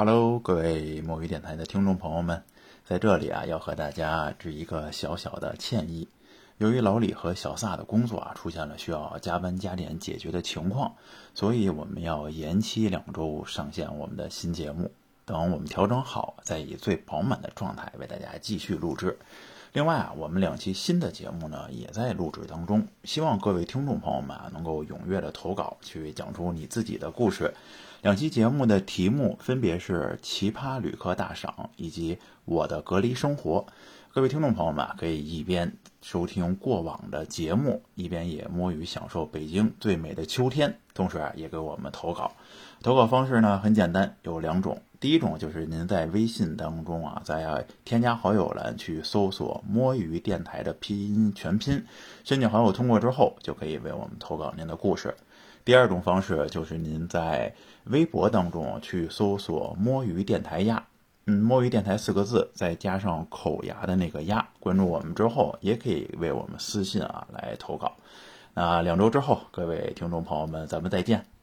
Hello，各位墨鱼电台的听众朋友们，在这里啊，要和大家致一个小小的歉意。由于老李和小萨的工作啊出现了需要加班加点解决的情况，所以我们要延期两周上线我们的新节目。等我们调整好，再以最饱满的状态为大家继续录制。另外啊，我们两期新的节目呢也在录制当中，希望各位听众朋友们啊能够踊跃的投稿，去讲出你自己的故事。两期节目的题目分别是《奇葩旅客大赏》以及《我的隔离生活》。各位听众朋友们啊可以一边收听过往的节目，一边也摸鱼享受北京最美的秋天，同时啊也给我们投稿。投稿方式呢很简单，有两种。第一种就是您在微信当中啊，在添加好友栏去搜索“摸鱼电台”的拼音全拼，申请好友通过之后，就可以为我们投稿您的故事。第二种方式就是您在微博当中去搜索“摸鱼电台鸭”，嗯，“摸鱼电台”四个字，再加上口牙的那个鸭，关注我们之后，也可以为我们私信啊来投稿。那两周之后，各位听众朋友们，咱们再见。